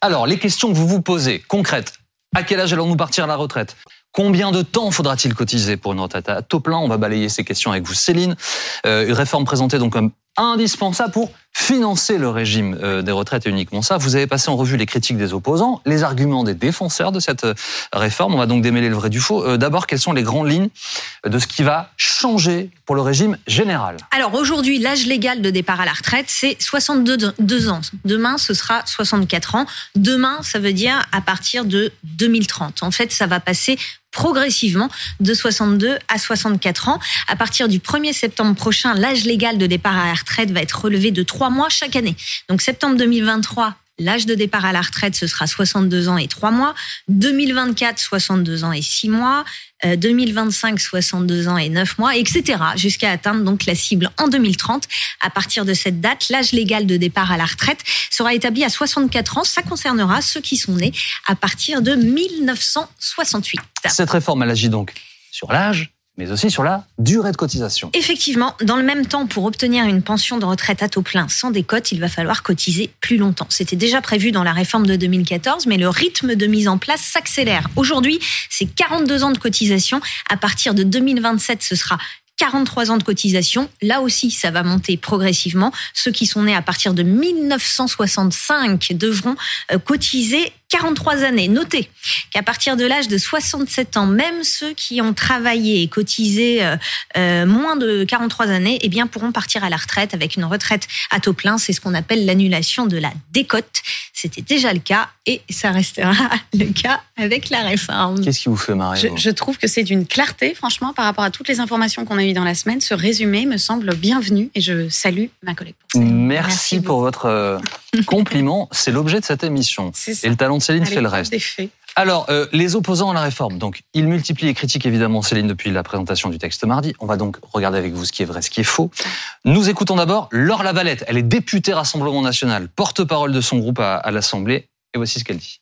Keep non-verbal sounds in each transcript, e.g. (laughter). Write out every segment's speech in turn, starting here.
Alors, les questions que vous vous posez, concrètes. À quel âge allons-nous partir à la retraite? Combien de temps faudra-t-il cotiser pour une retraite? À taux plein On va balayer ces questions avec vous, Céline. Euh, une réforme présentée donc comme indispensable pour financer le régime euh, des retraites et uniquement ça. Vous avez passé en revue les critiques des opposants, les arguments des défenseurs de cette euh, réforme. On va donc démêler le vrai du faux. Euh, d'abord, quelles sont les grandes lignes de ce qui va changer pour le régime général? Alors aujourd'hui, l'âge légal de départ à la retraite, c'est 62 ans. Demain, ce sera 64 ans. Demain, ça veut dire à partir de 2030. En fait, ça va passer progressivement de 62 à 64 ans. À partir du 1er septembre prochain, l'âge légal de départ à la retraite va être relevé de 3 mois chaque année. Donc septembre 2023, L'âge de départ à la retraite, ce sera 62 ans et 3 mois. 2024, 62 ans et 6 mois. 2025, euh, 62 ans et 9 mois, etc. Jusqu'à atteindre donc la cible en 2030. À partir de cette date, l'âge légal de départ à la retraite sera établi à 64 ans. Ça concernera ceux qui sont nés à partir de 1968. Cette réforme, elle agit donc sur l'âge, mais aussi sur la durée de cotisation. Effectivement, dans le même temps, pour obtenir une pension de retraite à taux plein sans décote, il va falloir cotiser plus longtemps. C'était déjà prévu dans la réforme de 2014, mais le rythme de mise en place s'accélère. Aujourd'hui, c'est 42 ans de cotisation. À partir de 2027, ce sera 43 ans de cotisation. Là aussi, ça va monter progressivement. Ceux qui sont nés à partir de 1965 devront euh, cotiser 43 années. Notez qu'à partir de l'âge de 67 ans, même ceux qui ont travaillé et cotisé euh, euh, moins de 43 années, eh bien, pourront partir à la retraite avec une retraite à taux plein. C'est ce qu'on appelle l'annulation de la décote. C'était déjà le cas et ça restera (laughs) le cas avec la réforme. Qu'est-ce qui vous fait marrer je, je, trouve que c'est d'une clarté, franchement, par rapport à toutes les informations qu'on a eues dans la semaine. Ce résumé me semble bienvenu et je salue ma collègue. Pour Merci, Merci, pour votre euh, (laughs) compliment. C'est l'objet de cette émission. Et le talent de Céline fait le reste. Alors, euh, les opposants à la réforme, donc, ils multiplient les critiques, évidemment, Céline, depuis la présentation du texte mardi. On va donc regarder avec vous ce qui est vrai, ce qui est faux. Nous écoutons d'abord Laure Lavalette. Elle est députée Rassemblement National, porte-parole de son groupe à, à l'Assemblée. Et voici ce qu'elle dit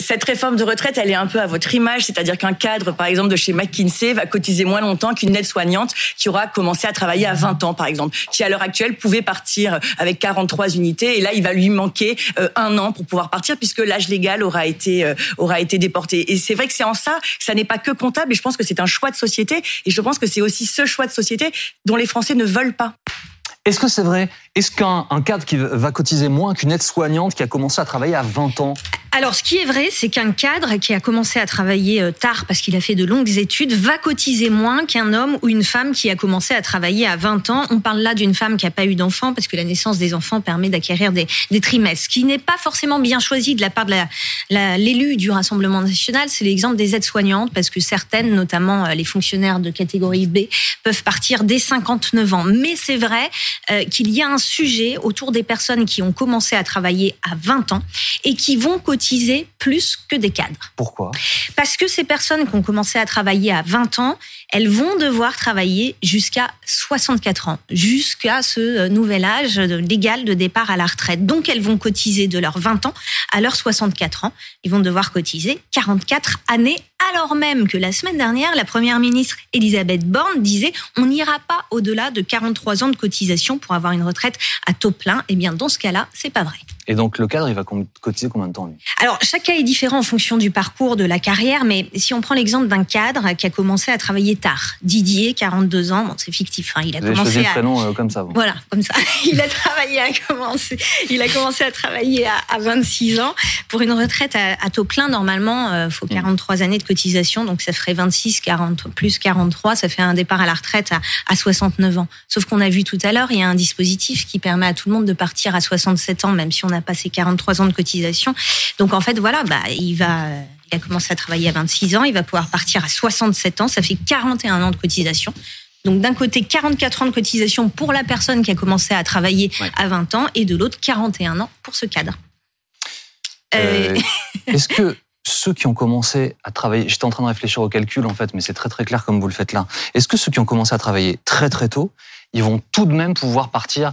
cette réforme de retraite, elle est un peu à votre image, c'est-à-dire qu'un cadre, par exemple, de chez McKinsey va cotiser moins longtemps qu'une aide-soignante qui aura commencé à travailler à 20 ans, par exemple, qui à l'heure actuelle pouvait partir avec 43 unités, et là, il va lui manquer euh, un an pour pouvoir partir puisque l'âge légal aura été euh, aura été déporté. Et c'est vrai que c'est en ça ça n'est pas que comptable, et je pense que c'est un choix de société, et je pense que c'est aussi ce choix de société dont les Français ne veulent pas. Est-ce que c'est vrai? Est-ce qu'un cadre qui va cotiser moins qu'une aide-soignante qui a commencé à travailler à 20 ans alors, ce qui est vrai, c'est qu'un cadre qui a commencé à travailler euh, tard parce qu'il a fait de longues études va cotiser moins qu'un homme ou une femme qui a commencé à travailler à 20 ans. On parle là d'une femme qui n'a pas eu d'enfant parce que la naissance des enfants permet d'acquérir des, des, trimestres. Ce qui n'est pas forcément bien choisi de la part de l'élu du Rassemblement national, c'est l'exemple des aides-soignantes parce que certaines, notamment euh, les fonctionnaires de catégorie B, peuvent partir dès 59 ans. Mais c'est vrai euh, qu'il y a un sujet autour des personnes qui ont commencé à travailler à 20 ans et qui vont cotiser plus que des cadres. Pourquoi? Parce que ces personnes qui ont commencé à travailler à 20 ans, elles vont devoir travailler jusqu'à 64 ans, jusqu'à ce euh, nouvel âge légal de départ à la retraite. Donc elles vont cotiser de leurs 20 ans à leurs 64 ans. Ils vont devoir cotiser 44 années alors même que la semaine dernière, la première ministre Elisabeth Borne disait on n'ira pas au-delà de 43 ans de cotisation pour avoir une retraite à taux plein. Eh bien, dans ce cas-là, c'est pas vrai. Et donc le cadre, il va cotiser combien de temps lui? Alors chaque cas est différent en fonction du parcours de la carrière, mais si on prend l'exemple d'un cadre qui a commencé à travailler tard, Didier, 42 ans, bon c'est fictif, hein, il a Vous commencé choisi à le prénom euh, comme ça. Bon. voilà comme ça, (laughs) il a travaillé à commencer, il a commencé à travailler à, à 26 ans pour une retraite à, à taux plein. Normalement, euh, faut 43 années de cotisation, donc ça ferait 26, 40 plus 43, ça fait un départ à la retraite à, à 69 ans. Sauf qu'on a vu tout à l'heure, il y a un dispositif qui permet à tout le monde de partir à 67 ans, même si on n'a pas ces 43 ans de cotisation. Donc en fait, voilà, bah, il va, il a commencé à travailler à 26 ans, il va pouvoir partir à 67 ans, ça fait 41 ans de cotisation. Donc d'un côté, 44 ans de cotisation pour la personne qui a commencé à travailler Ouais. à 20 ans, et de l'autre, 41 ans pour ce cadre. Euh, Euh, Est-ce que ceux qui ont commencé à travailler, j'étais en train de réfléchir au calcul en fait, mais c'est très très clair comme vous le faites là. Est-ce que ceux qui ont commencé à travailler très très tôt, ils vont tout de même pouvoir partir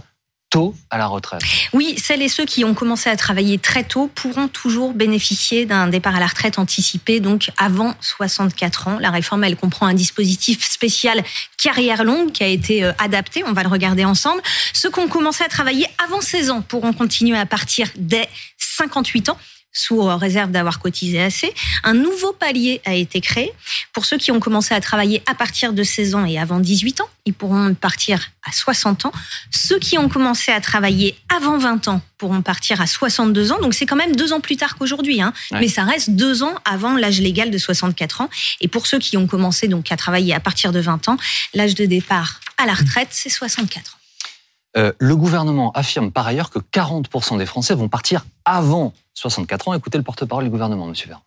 tôt à la retraite. Oui, celles et ceux qui ont commencé à travailler très tôt pourront toujours bénéficier d'un départ à la retraite anticipé, donc avant 64 ans. La réforme, elle comprend un dispositif spécial carrière longue qui a été euh, adapté. On va le regarder ensemble. Ceux qui ont commencé à travailler avant 16 ans pourront continuer à partir dès 58 ans sous réserve d'avoir cotisé assez. Un nouveau palier a été créé. Pour ceux qui ont commencé à travailler à partir de 16 ans et avant 18 ans, ils pourront partir à 60 ans. Ceux qui ont commencé à travailler avant 20 ans pourront partir à 62 ans. Donc c'est quand même deux ans plus tard qu'aujourd'hui, hein. mais ça reste deux ans avant l'âge légal de 64 ans. Et pour ceux qui ont commencé donc à travailler à partir de 20 ans, l'âge de départ à la retraite, c'est 64 ans. Euh, le gouvernement affirme par ailleurs que 40% des Français vont partir avant 64 ans. Écoutez le porte-parole du gouvernement, Monsieur Vert.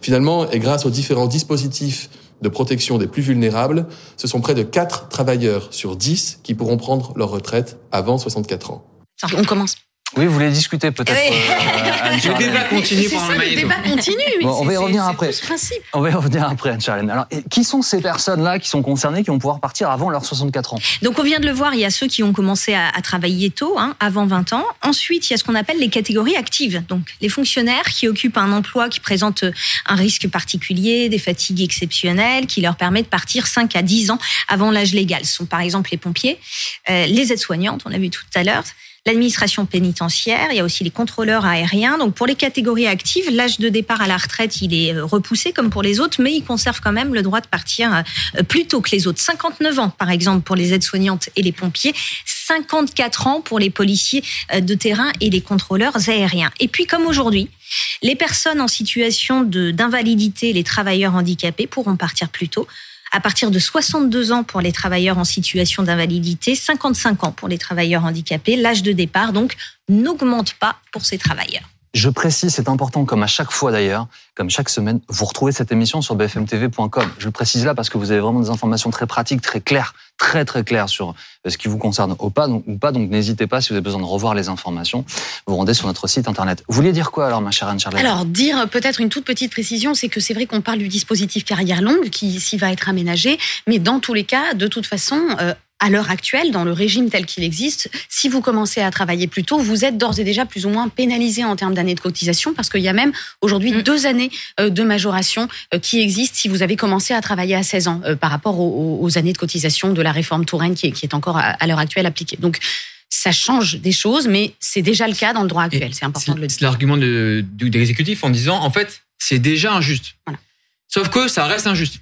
Finalement, et grâce aux différents dispositifs de protection des plus vulnérables, ce sont près de 4 travailleurs sur 10 qui pourront prendre leur retraite avant 64 ans. On commence. Oui, vous voulez discuter peut-être. Euh, le débat continue pendant le, le débat continue. Mais on va y revenir après. principe. On va y revenir après, Anne-Charlène. Alors, qui sont ces personnes-là qui sont concernées, qui vont pouvoir partir avant leurs 64 ans? Donc, on vient de le voir, il y a ceux qui ont commencé à, à travailler tôt, hein, avant 20 ans. Ensuite, il y a ce qu'on appelle les catégories actives. Donc, les fonctionnaires qui occupent un emploi qui présente un risque particulier, des fatigues exceptionnelles, qui leur permet de partir 5 à 10 ans avant l'âge légal. Ce sont par exemple les pompiers, euh, les aides-soignantes, on a vu tout à l'heure, l'administration pénitentiaire, il y a aussi les contrôleurs aériens. Donc pour les catégories actives, l'âge de départ à la retraite, il est euh, repoussé comme pour les autres, mais ils conservent quand même le droit de partir euh, plus tôt que les autres. 59 ans, par exemple, pour les aides-soignantes et les pompiers. 54 ans pour les policiers euh, de terrain et les contrôleurs aériens. Et puis, comme aujourd'hui, les personnes en situation d'invalidité, les travailleurs handicapés pourront partir plus tôt à partir de 62 ans pour les travailleurs en situation d'invalidité, 55 ans pour les travailleurs handicapés. L'âge de départ, donc, n'augmente pas pour ces travailleurs. Je précise, c'est important, comme à chaque fois d'ailleurs, comme chaque semaine, vous retrouvez cette émission sur bfmtv.com. Je le précise là parce que vous avez vraiment des informations très pratiques, très claires, très très claires sur euh, ce qui vous concerne ou pas. Donc, pas, donc n'hésitez pas si vous avez besoin de revoir les informations, vous rendez sur notre site internet. Vous vouliez dire quoi alors, ma chère Anne-Charlotte Alors, dire peut-être une toute petite précision, c'est que c'est vrai qu'on parle du dispositif carrière longue qui ici va être aménagé, mais dans tous les cas, de toute façon, euh, à l'heure actuelle, dans le régime tel qu'il existe, si vous commencez à travailler plus tôt, vous êtes d'ores et déjà plus ou moins pénalisé en termes d'années de cotisation, parce qu'il y a même aujourd'hui mm. deux années euh, de majoration euh, qui existent si vous avez commencé à travailler à 16 ans, euh, par rapport aux, années de cotisation de la réforme Touraine qui est, encore à, l'heure actuelle appliquée. Donc, ça change des choses, mais c'est déjà le cas dans le droit actuel. C'est important de le dire. C'est l'argument de, de, l'exécutif en disant, en fait, c'est déjà injuste. Sauf que ça reste injuste.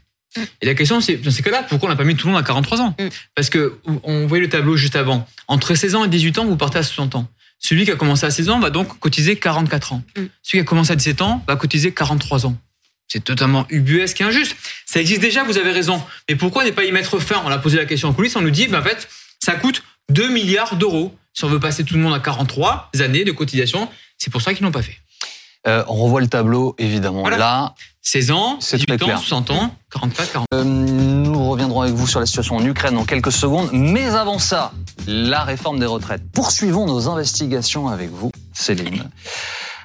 Et la question, c'est dans ces cas-là, pourquoi on n'a pas mis tout le monde à 43 ans mm. Parce que on voyait le tableau juste avant. Entre 16 ans et 18 ans, vous partez à 60 ans. Celui qui a commencé à 16 ans va donc cotiser 44 ans. Mm. Celui qui a commencé à 17 ans va cotiser 43 ans. C'est totalement ubuesque et injuste. Ça existe déjà, vous avez raison. Mais pourquoi ne pas y mettre fin On a posé la question en coulisses, on nous dit, ben en fait, ça coûte 2 milliards d'euros si on veut passer tout le monde à 43 années de cotisation. C'est pour ça qu'ils n'ont pas fait. Euh, on revoit le tableau, évidemment. Là, 16 ans, 18 ans, 60 ans, 44, 40. Euh, nous reviendrons avec vous sur la situation en Ukraine dans quelques secondes. Mais avant ça, la réforme des retraites. Poursuivons nos investigations avec vous, Céline.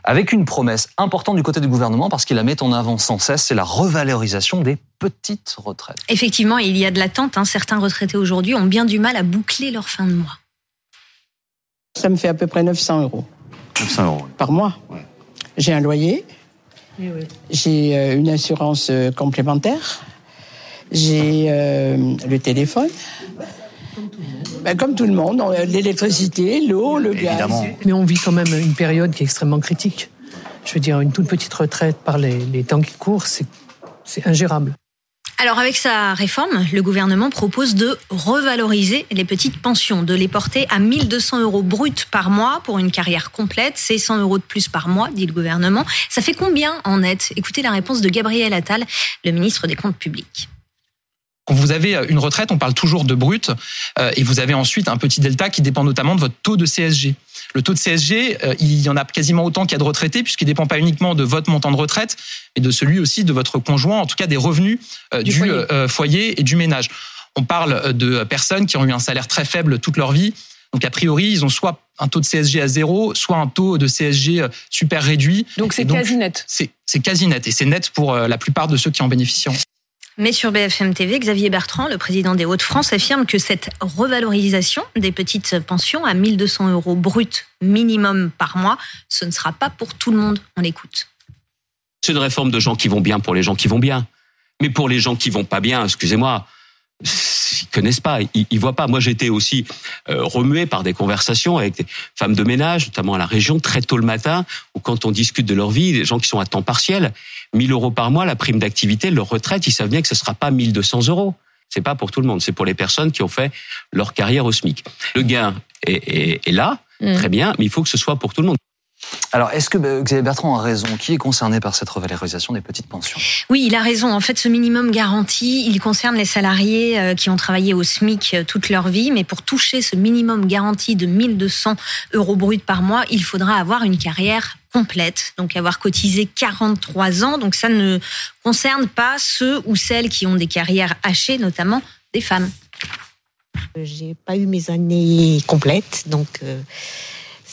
Avec une promesse importante du côté du gouvernement, parce qu'il la met en avant sans cesse, c'est la revalorisation des petites retraites. Effectivement, il y a de l'attente. Hein. Certains retraités aujourd'hui ont bien du mal à boucler leur fin de mois. Ça me fait à peu près 900 euros. 900 euros. Par mois. J'ai un loyer, j'ai euh, une assurance euh, complémentaire. J'ai euh, le téléphone. Ben, comme tout le monde, l'électricité, l'eau, le gaz. Mais on vit quand même une période qui est extrêmement critique. Je veux dire, une toute petite retraite par les, les temps qui courent, c'est ingérable. Alors avec sa réforme, le gouvernement propose de revaloriser les petites pensions, de les porter à 1200 euros bruts par mois pour une carrière complète. C'est 100 euros de plus par mois, dit le gouvernement. Ça fait combien en net? Écoutez la réponse de Gabriel Attal, le ministre des Comptes publics. Quand vous avez une retraite, on parle toujours de brut, euh, et vous avez ensuite un petit delta qui dépend notamment de votre taux de CSG. Le taux de CSG, euh, il y en a quasiment autant qu'il y a de retraités, puisqu'il ne dépend pas uniquement de votre montant de retraite, mais de celui aussi de votre conjoint, en tout cas des revenus euh, du, euh, foyer. et du ménage. On parle de personnes qui ont eu un salaire très faible toute leur vie. Donc a priori, ils ont soit un taux de CSG à zéro, soit un taux de CSG super réduit. Donc c'est quasi net. C'est quasi net et c'est net pour la plupart de ceux qui en bénéficient. Mais sur BFM TV, Xavier Bertrand, le président des Hauts-de-France, affirme que cette revalorisation des petites pensions à 1200 euros brut minimum par mois, ce ne sera pas pour tout le monde. On l'écoute. C'est une réforme de gens qui vont bien pour les gens qui vont bien. Mais pour les gens qui vont pas bien, excusez-moi, ils connaissent pas, ils, ils voient pas. Moi, j'étais aussi euh, remué par des conversations avec des femmes de ménage, notamment à la région, très tôt le matin, où quand on discute de leur vie, des gens qui sont à temps partiel, 1000 euros par mois, la prime d'activité, leur retraite, ils savent bien que ce sera pas 1200 euros. C'est pas pour tout le monde, c'est pour les personnes qui ont fait leur carrière au SMIC. Le gain est, est, est là, Mm. très bien, mais il faut que ce soit pour tout le monde. Alors, est-ce que euh, Xavier Bertrand a raison? Qui est concerné par cette revalorisation des petites pensions? Oui, il a raison. En fait, ce minimum garanti, il concerne les salariés euh, qui ont travaillé au SMIC euh, toute leur vie. Mais pour toucher ce minimum garanti de 1200 euros bruts par mois, il faudra avoir une carrière complète, donc avoir cotisé 43 ans. Donc ça ne concerne pas ceux ou celles qui ont des carrières hachées, notamment des femmes. J'ai pas eu mes années complètes, donc euh,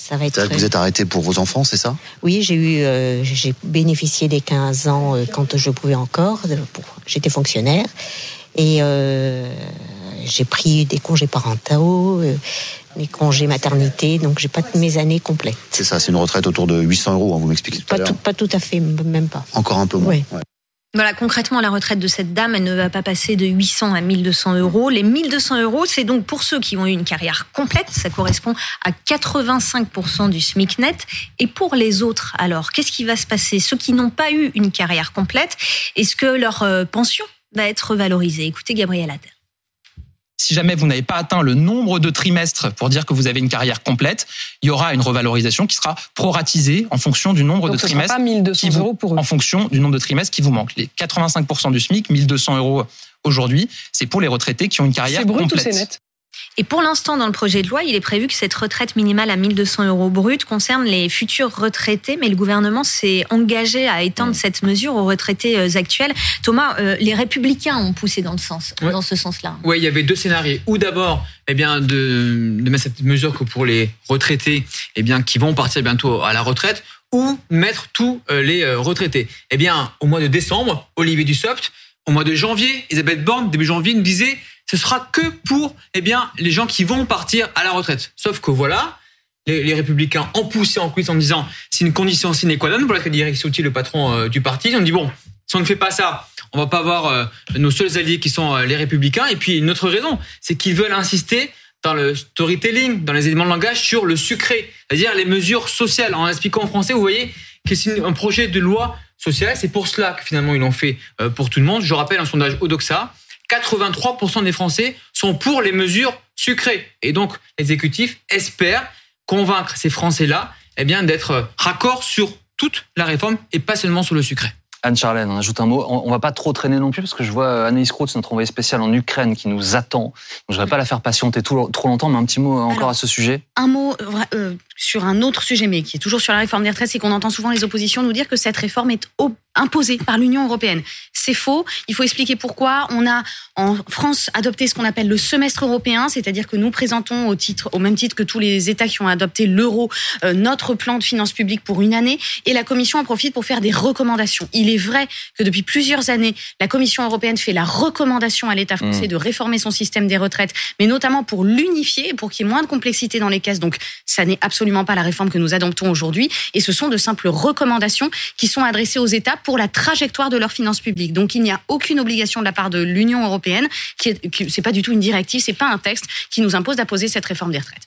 ça va être. C'est-à-dire que Vous êtes arrêté pour vos enfants, c'est ça? Oui, j'ai eu, euh, j'ai bénéficié des 15 ans euh, quand je pouvais encore. pour- J'étais fonctionnaire et euh, j'ai pris des congés parentaux, euh, mes congés maternité, donc j'ai pas mes années complètes. C'est ça, c'est une retraite autour de 800 euros, hein, vous m'expliquez tout à Pas l'heure. tout, pas tout à fait, même pas. Encore un peu moins. Oui. ouais. Voilà, concrètement, la retraite de cette dame, elle ne va pas passer de 800 à 1200 euros. Les 1200 euros, c'est donc pour ceux qui ont eu une carrière complète, ça correspond à 85% du SMIC net. Et pour les autres, alors, qu'est-ce qui va se passer? Ceux qui n'ont pas eu une carrière complète, est-ce que leur euh, pension va être valorisée? Écoutez Gabriel Attal. Si jamais vous n'avez pas atteint le nombre de trimestres pour dire que vous avez une carrière complète, il y aura une revalorisation qui sera proratisée en fonction du nombre Donc de ce sera trimestres pas 1200 qui vous- euros pour eux. en fonction du nombre de trimestres qui vous manquent. Les 85% du SMIC, 1200 euros aujourd'hui, c'est pour les retraités qui ont une carrière C'est brut ou complète. c'est net? Et pour l'instant, dans le projet de loi, il est prévu que cette retraite minimale à 1200 euros brut concerne les futurs retraités, mais le gouvernement s'est engagé à étendre cette mesure aux retraités euh, actuels. Thomas, euh, les républicains ont poussé dans, le sens, Ouais. dans ce sens-là. Ouais, il y avait deux scénarios. Ou d'abord, eh bien, de, de mettre cette mesure que pour les retraités, eh bien, qui vont partir bientôt à la retraite, ou mettre tous euh, les retraités. Eh bien, au mois de décembre, Olivier Dussopt, au mois de janvier, Elisabeth Borne, début janvier, nous disait, ce sera que pour, eh bien, les gens qui vont partir à la retraite. Sauf que voilà, les, républicains ont poussé en coulisses en disant, c'est une condition sine qua non, voilà dit Eric Ciotti, le patron euh, du parti. On dit, bon, si on ne fait pas ça, on va pas avoir euh, nos seuls alliés qui sont euh, les républicains. Et puis une autre raison, c'est qu'ils veulent insister dans le storytelling, dans les éléments de langage, sur le sucré, c'est-à-dire les mesures sociales. En expliquant en français, vous voyez que c'est un projet de loi sociale. C'est pour cela que finalement ils l'ont fait pour tout le monde. Je rappelle un sondage Odoxa, 83% des Français sont pour les mesures sucrées. Et donc l'exécutif espère convaincre ces Français-là eh d'être raccord sur toute la réforme et pas seulement sur le sucré. Anne-Charlène, on ajoute un mot. On on va pas trop traîner non plus parce que je vois Anaïs Krautz, notre envoyée spéciale en Ukraine, qui nous attend. Je ne vais pas la faire patienter tout- trop longtemps, mais un petit mot encore Alors, à ce sujet. Un mot euh, euh, sur un autre sujet, mais qui est toujours sur la réforme des retraites, c'est qu'on entend souvent les oppositions nous dire que cette réforme est imposée par l'Union européenne. C'est faux. Il faut expliquer pourquoi. On a en France adopté ce qu'on appelle le semestre européen, c'est-à-dire que nous présentons au titre, au même titre que tous les États qui ont adopté l'euro, euh, notre plan de finances publiques pour une année, et la Commission en profite pour faire des recommandations. Il est vrai que depuis plusieurs années, la Commission européenne fait la recommandation à l'État français Mmh. de réformer son système des retraites, mais notamment pour l'unifier, pour qu'il y ait moins de complexité dans les caisses. Donc, ça n'est absolument pas la réforme que nous adoptons aujourd'hui, et ce sont de simples recommandations qui sont adressées aux États pour la trajectoire de leurs finances publiques. Donc, il n'y a aucune obligation de la part de l'Union européenne, qui est, qui- c'est pas du tout une directive, c'est pas un texte qui nous impose d'apposer cette réforme des retraites.